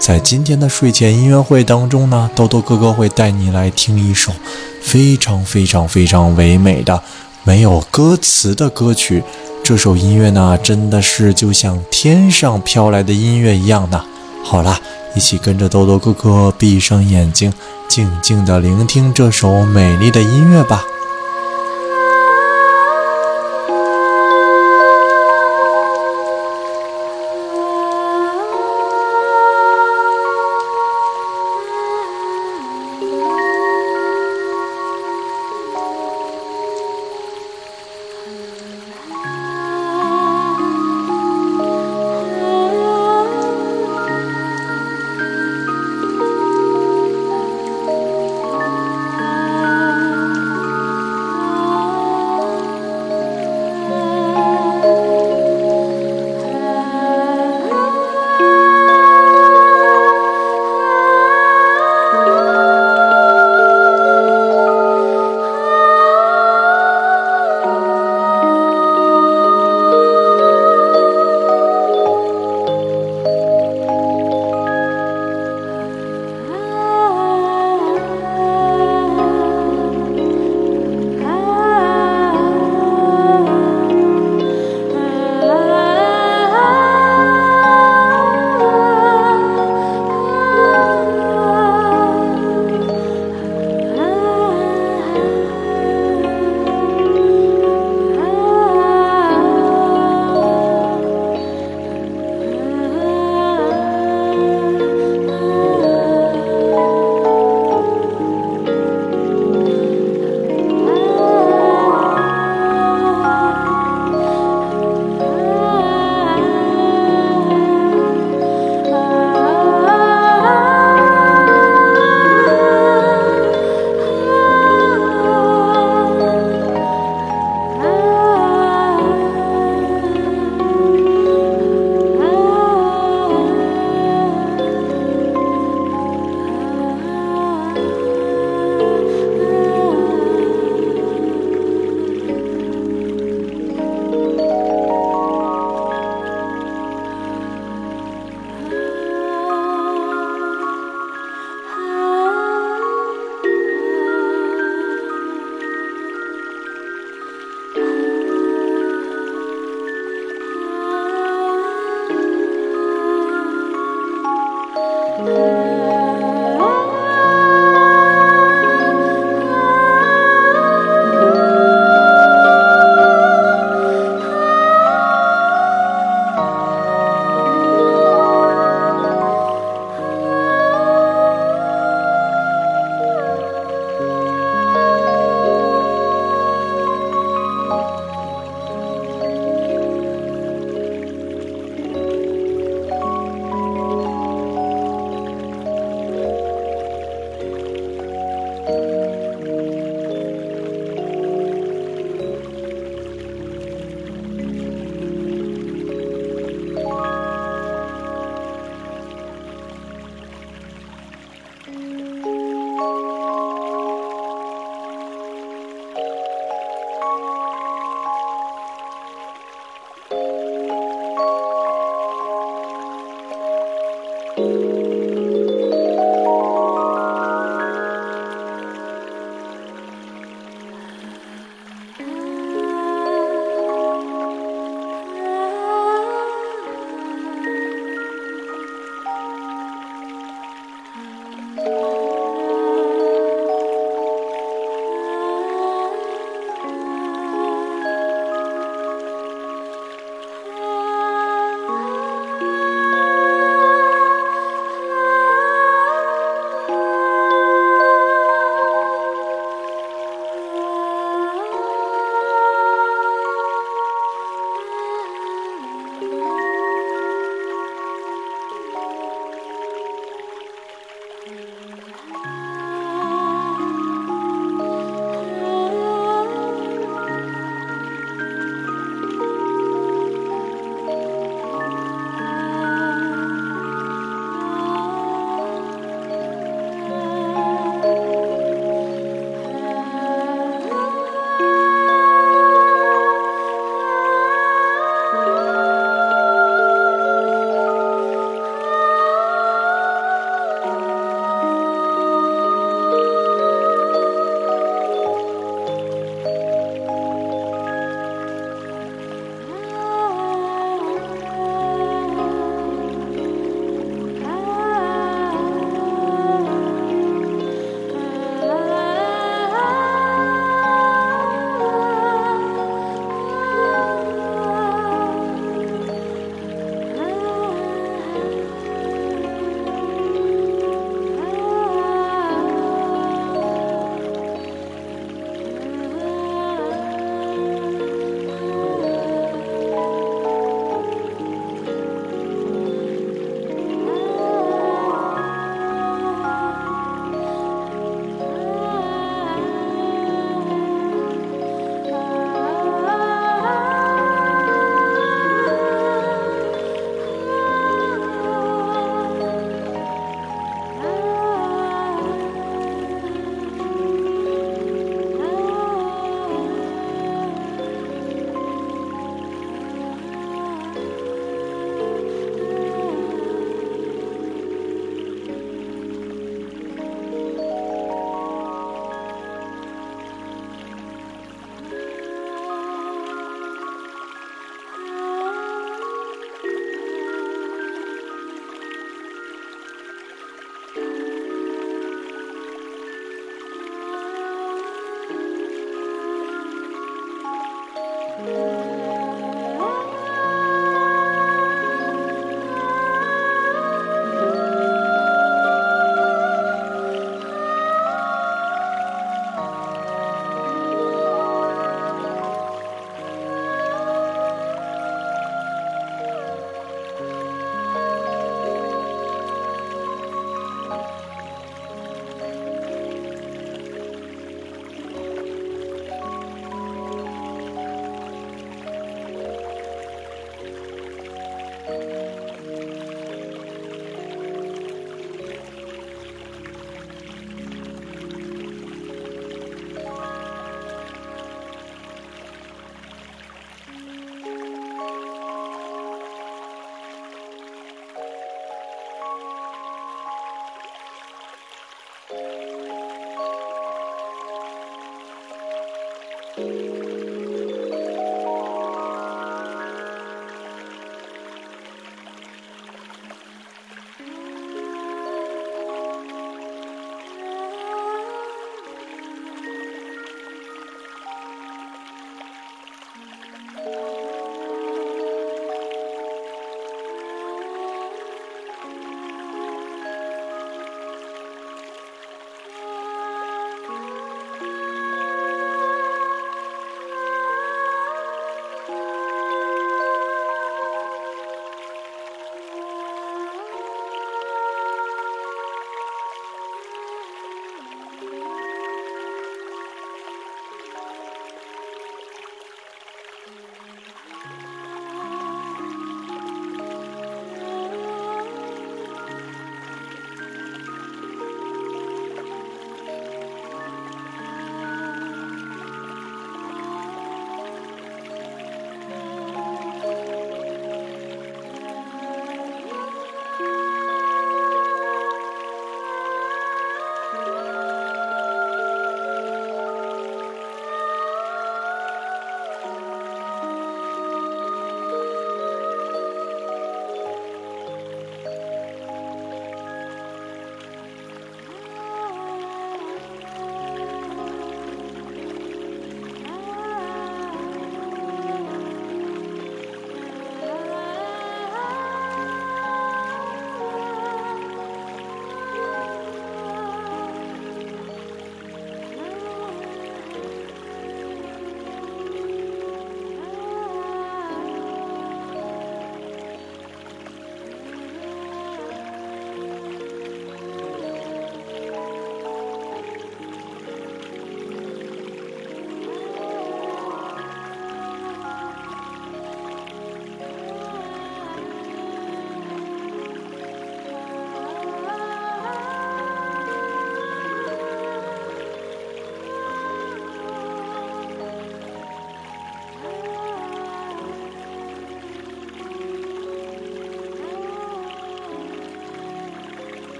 在今天的睡前音乐会当中呢，兜兜哥哥会带你来听一首非常非常非常唯美的、没有歌词的歌曲。这首音乐呢，真的是就像天上飘来的音乐一样的。好啦，一起跟着兜兜哥哥闭上眼睛，静静的聆听这首美丽的音乐吧。